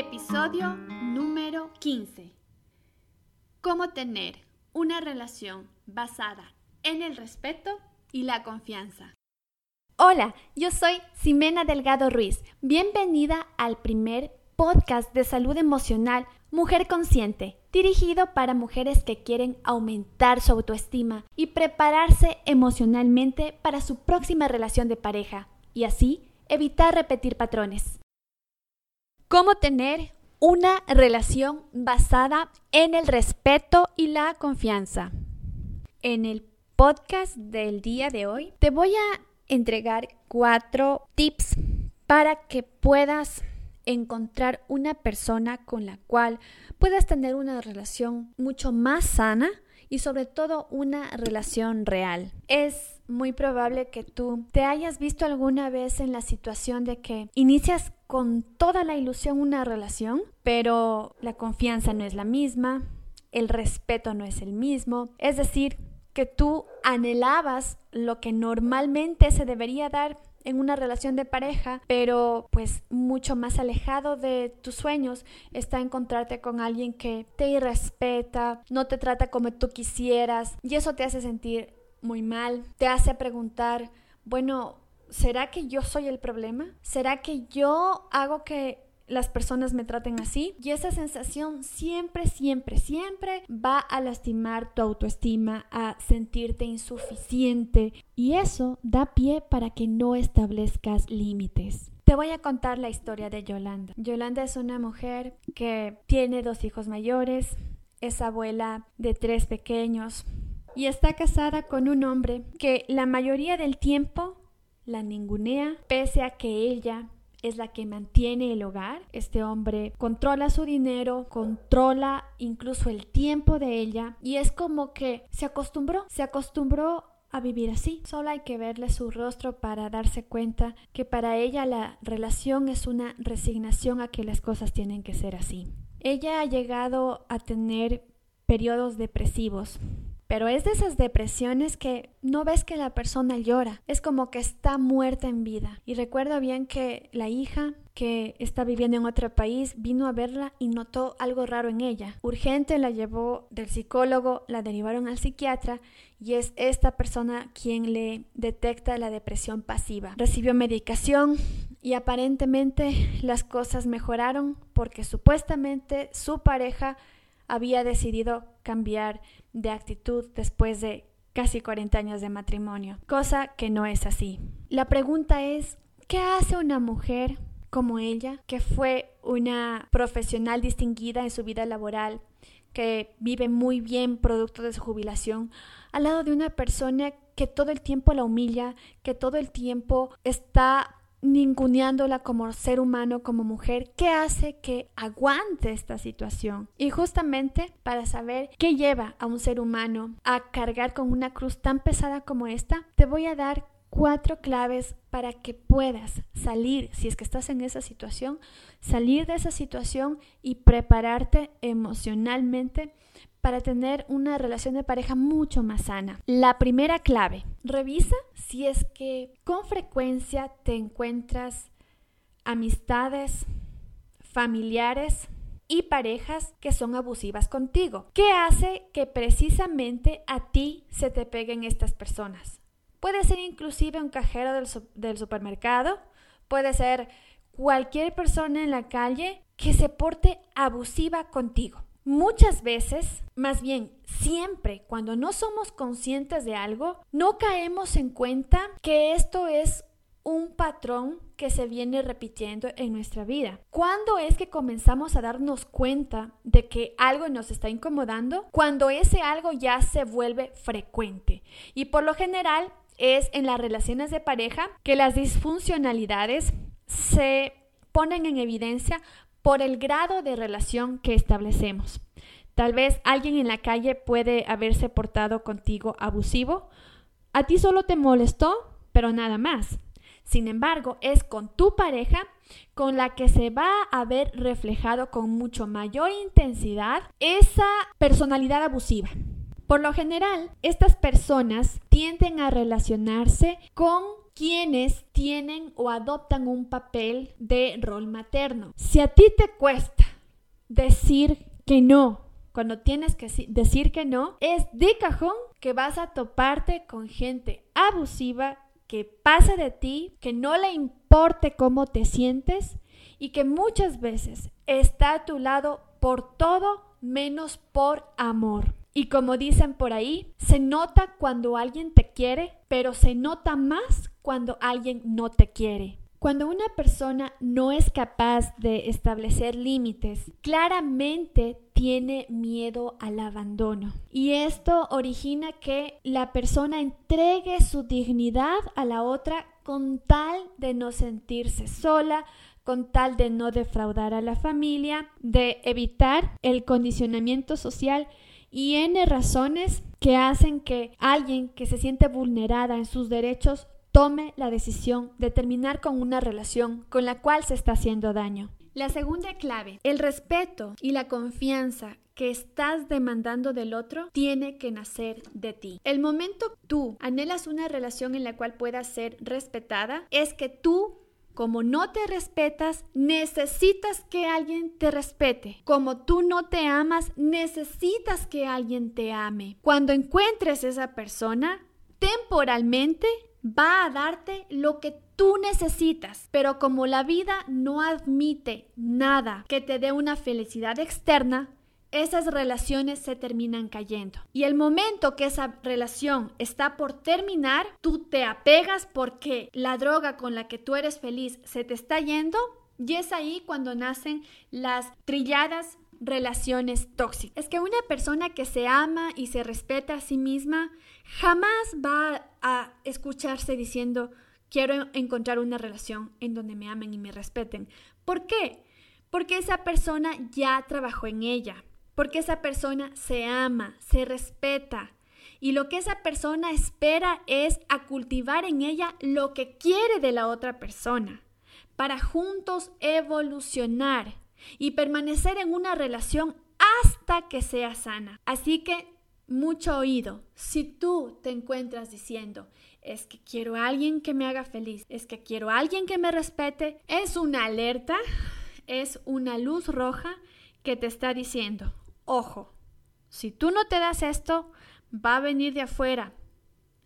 Episodio número 15. Cómo tener una relación basada en el respeto y la confianza. Hola, yo soy Ximena Delgado Ruiz. Bienvenida al primer podcast de salud emocional Mujer Consciente, dirigido para mujeres que quieren aumentar su autoestima y prepararse emocionalmente para su próxima relación de pareja y así evitar repetir patrones. ¿Cómo tener una relación basada en el respeto y la confianza? En el podcast del día de hoy te voy a entregar cuatro tips para que puedas encontrar una persona con la cual puedas tener una relación mucho más sana y sobre todo una relación real. Es muy probable que tú te hayas visto alguna vez en la situación de que inicias con toda la ilusión una relación, pero la confianza no es la misma, el respeto no es el mismo, es decir, que tú anhelabas lo que normalmente se debería dar en una relación de pareja, pero pues mucho más alejado de tus sueños está encontrarte con alguien que te irrespeta, no te trata como tú quisieras y eso te hace sentir muy mal, te hace preguntar, bueno, ¿será que yo soy el problema? ¿Será que yo hago que las personas me traten así y esa sensación siempre, siempre, siempre va a lastimar tu autoestima, a sentirte insuficiente y eso da pie para que no establezcas límites. Te voy a contar la historia de Yolanda. Yolanda es una mujer que tiene dos hijos mayores, es abuela de tres pequeños y está casada con un hombre que la mayoría del tiempo la ningunea, pese a que ella es la que mantiene el hogar. Este hombre controla su dinero, controla incluso el tiempo de ella y es como que se acostumbró, se acostumbró a vivir así. Solo hay que verle su rostro para darse cuenta que para ella la relación es una resignación a que las cosas tienen que ser así. Ella ha llegado a tener periodos depresivos, pero es de esas depresiones que no ves que la persona llora, es como que está muerta en vida. Y recuerdo bien que la hija que está viviendo en otro país vino a verla y notó algo raro en ella. Urgente la llevó del psicólogo, la derivaron al psiquiatra y es esta persona quien le detecta la depresión pasiva. Recibió medicación y aparentemente las cosas mejoraron porque supuestamente su pareja había decidido cambiar de actitud después de casi 40 años de matrimonio, cosa que no es así. La pregunta es, ¿qué hace una mujer como ella, que fue una profesional distinguida en su vida laboral, que vive muy bien producto de su jubilación, al lado de una persona que todo el tiempo la humilla, que todo el tiempo está ninguneándola como ser humano, como mujer, ¿qué hace que aguante esta situación? Y justamente para saber qué lleva a un ser humano a cargar con una cruz tan pesada como esta, te voy a dar cuatro claves para que puedas salir, si es que estás en esa situación, salir de esa situación y prepararte emocionalmente para tener una relación de pareja mucho más sana. La primera clave, revisa si es que con frecuencia te encuentras amistades, familiares y parejas que son abusivas contigo. ¿Qué hace que precisamente a ti se te peguen estas personas? Puede ser inclusive un cajero del, del supermercado, puede ser cualquier persona en la calle que se porte abusiva contigo. Muchas veces, más bien siempre, cuando no somos conscientes de algo, no caemos en cuenta que esto es un patrón que se viene repitiendo en nuestra vida. ¿Cuándo es que comenzamos a darnos cuenta de que algo nos está incomodando? Cuando ese algo ya se vuelve frecuente. Y por lo general es en las relaciones de pareja que las disfuncionalidades se ponen en evidencia por el grado de relación que establecemos. Tal vez alguien en la calle puede haberse portado contigo abusivo. A ti solo te molestó, pero nada más. Sin embargo, es con tu pareja con la que se va a ver reflejado con mucho mayor intensidad esa personalidad abusiva. Por lo general, estas personas tienden a relacionarse con quienes tienen o adoptan un papel de rol materno. Si a ti te cuesta decir que no, cuando tienes que decir que no, es de cajón que vas a toparte con gente abusiva que pasa de ti, que no le importe cómo te sientes y que muchas veces está a tu lado por todo menos por amor. Y como dicen por ahí, se nota cuando alguien te quiere, pero se nota más cuando alguien no te quiere. Cuando una persona no es capaz de establecer límites, claramente tiene miedo al abandono. Y esto origina que la persona entregue su dignidad a la otra con tal de no sentirse sola, con tal de no defraudar a la familia, de evitar el condicionamiento social y N razones que hacen que alguien que se siente vulnerada en sus derechos tome la decisión de terminar con una relación con la cual se está haciendo daño. La segunda clave, el respeto y la confianza que estás demandando del otro tiene que nacer de ti. El momento tú anhelas una relación en la cual puedas ser respetada es que tú como no te respetas, necesitas que alguien te respete. Como tú no te amas, necesitas que alguien te ame. Cuando encuentres esa persona, temporalmente va a darte lo que tú necesitas. Pero como la vida no admite nada que te dé una felicidad externa, esas relaciones se terminan cayendo. Y el momento que esa relación está por terminar, tú te apegas porque la droga con la que tú eres feliz se te está yendo y es ahí cuando nacen las trilladas relaciones tóxicas. Es que una persona que se ama y se respeta a sí misma jamás va a escucharse diciendo quiero encontrar una relación en donde me amen y me respeten. ¿Por qué? Porque esa persona ya trabajó en ella, porque esa persona se ama, se respeta. Y lo que esa persona espera es a cultivar en ella lo que quiere de la otra persona, para juntos evolucionar y permanecer en una relación hasta que sea sana. Así que mucho oído. Si tú te encuentras diciendo, es que quiero a alguien que me haga feliz, es que quiero a alguien que me respete, es una alerta, es una luz roja que te está diciendo, Ojo, si tú no te das esto, va a venir de afuera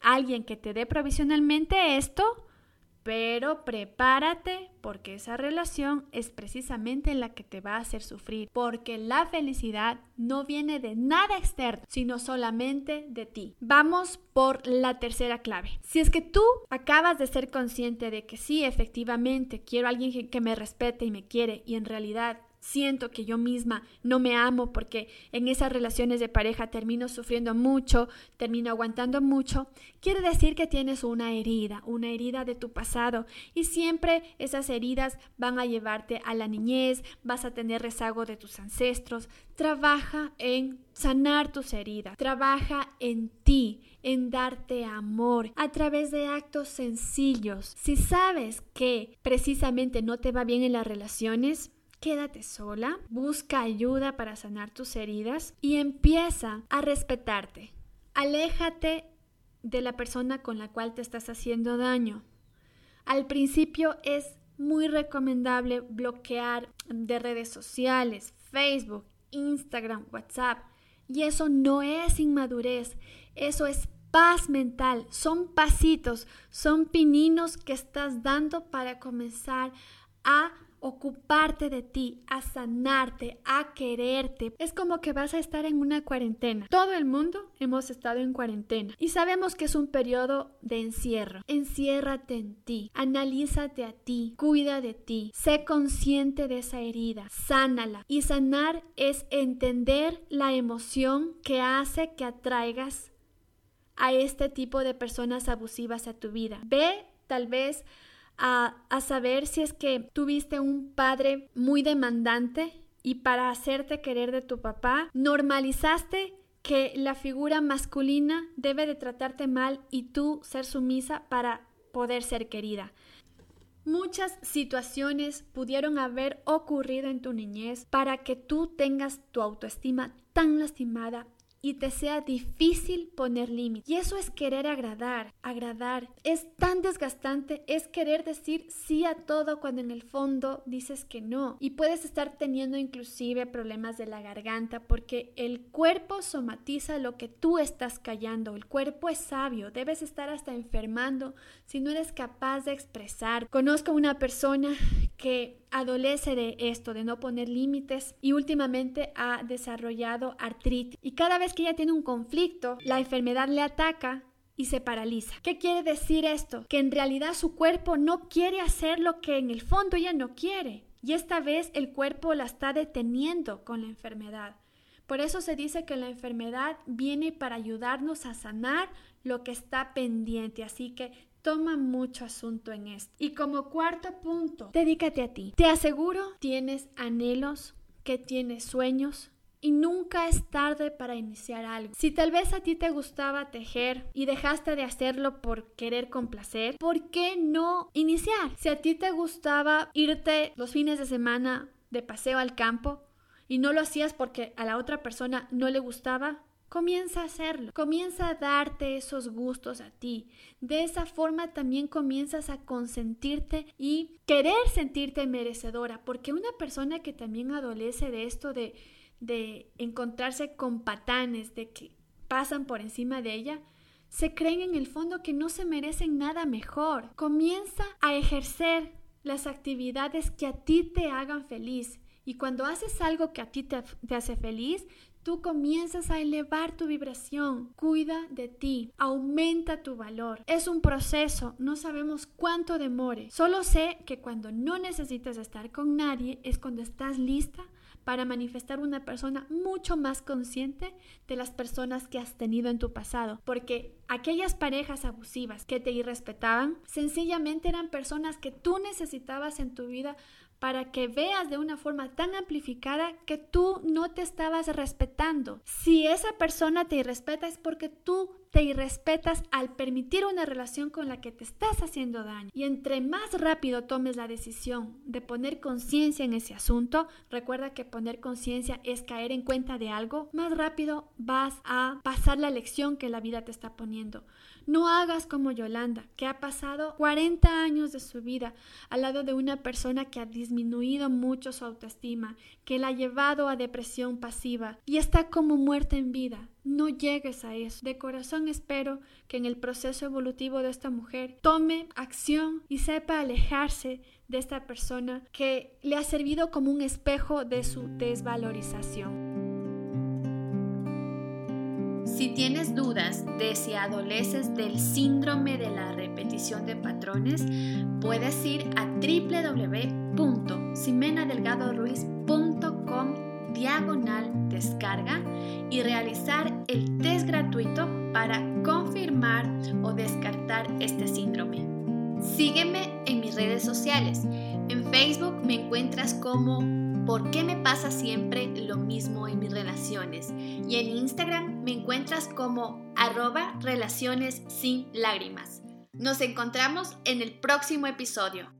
alguien que te dé provisionalmente esto, pero prepárate porque esa relación es precisamente la que te va a hacer sufrir, porque la felicidad no viene de nada externo, sino solamente de ti. Vamos por la tercera clave. Si es que tú acabas de ser consciente de que sí, efectivamente, quiero a alguien que me respete y me quiere y en realidad siento que yo misma no me amo porque en esas relaciones de pareja termino sufriendo mucho, termino aguantando mucho, quiere decir que tienes una herida, una herida de tu pasado y siempre esas heridas van a llevarte a la niñez, vas a tener rezago de tus ancestros. Trabaja en sanar tus heridas, trabaja en ti, en darte amor a través de actos sencillos. Si sabes que precisamente no te va bien en las relaciones, Quédate sola, busca ayuda para sanar tus heridas y empieza a respetarte. Aléjate de la persona con la cual te estás haciendo daño. Al principio es muy recomendable bloquear de redes sociales, Facebook, Instagram, WhatsApp. Y eso no es inmadurez, eso es paz mental. Son pasitos, son pininos que estás dando para comenzar a ocuparte de ti, a sanarte, a quererte. Es como que vas a estar en una cuarentena. Todo el mundo hemos estado en cuarentena y sabemos que es un periodo de encierro. Enciérrate en ti, analízate a ti, cuida de ti, sé consciente de esa herida, sánala. Y sanar es entender la emoción que hace que atraigas a este tipo de personas abusivas a tu vida. Ve tal vez a, saber si es que tuviste un padre muy demandante y para hacerte querer de tu papá, normalizaste que la figura masculina debe de tratarte mal y tú ser sumisa para poder ser querida. Muchas situaciones pudieron haber ocurrido en tu niñez para que tú tengas tu autoestima tan lastimada y te sea difícil poner límites. Y eso es querer agradar, agradar. Es tan desgastante, es querer decir sí a todo cuando en el fondo dices que no. Y puedes estar teniendo inclusive problemas de la garganta porque el cuerpo somatiza lo que tú estás callando. El cuerpo es sabio, debes estar hasta enfermando si no eres capaz de expresar. Conozco una persona que adolece de esto, de no poner límites y últimamente ha desarrollado artritis. Y cada vez que ella tiene un conflicto, la enfermedad le ataca y se paraliza. ¿Qué quiere decir esto? Que en realidad su cuerpo no quiere hacer lo que en el fondo ella no quiere. Y esta vez el cuerpo la está deteniendo con la enfermedad. Por eso se dice que la enfermedad viene para ayudarnos a sanar lo que está pendiente. Así que toma mucho asunto en esto. Y como cuarto punto, dedícate a ti. Te aseguro, tienes anhelos, que tienes sueños, y nunca es tarde para iniciar algo. Si tal vez a ti te gustaba tejer y dejaste de hacerlo por querer complacer, ¿por qué no iniciar? Si a ti te gustaba irte los fines de semana de paseo al campo y no lo hacías porque a la otra persona no le gustaba, Comienza a hacerlo, comienza a darte esos gustos a ti. De esa forma también comienzas a consentirte y querer sentirte merecedora, porque una persona que también adolece de esto de de encontrarse con patanes, de que pasan por encima de ella, se creen en el fondo que no se merecen nada mejor. Comienza a ejercer las actividades que a ti te hagan feliz. Y cuando haces algo que a ti te, te, hace feliz, tú comienzas a elevar tu vibración. Cuida de ti, aumenta tu valor. Es un proceso, no sabemos cuánto demore. Solo sé que cuando no necesitas estar con nadie es cuando estás lista para manifestar una persona mucho más consciente de las personas que has tenido en tu pasado, porque aquellas parejas abusivas que te irrespetaban sencillamente eran personas que tú necesitabas en tu vida para que veas de una forma tan amplificada que tú no te estabas respetando. Si esa persona te irrespeta es porque tú te irrespetas al permitir una relación con la que te estás haciendo daño. Y entre más rápido tomes la decisión de poner conciencia en ese asunto, recuerda que poner conciencia es caer en cuenta de algo, más rápido vas a pasar la lección que la vida te está poniendo. No hagas como Yolanda, que ha pasado 40 años de su vida al lado de una persona que ha disminuido mucho su autoestima, que la ha llevado a depresión pasiva y está como muerta en vida. No llegues a eso. De corazón espero que en el proceso evolutivo de esta mujer tome acción y sepa alejarse de esta persona que le ha servido como un espejo de su desvalorización. Si tienes dudas de si adoleces del síndrome de la repetición de patrones, puedes ir a www.simenadelgadoruiz.com diagonal descarga y realizar el test gratuito para confirmar o descartar este síndrome. Sígueme en mis redes sociales. En Facebook me encuentras como ¿Por qué me pasa siempre lo mismo en mis relaciones? Y en Instagram me encuentras como arroba relaciones sin lágrimas. Nos encontramos en el próximo episodio.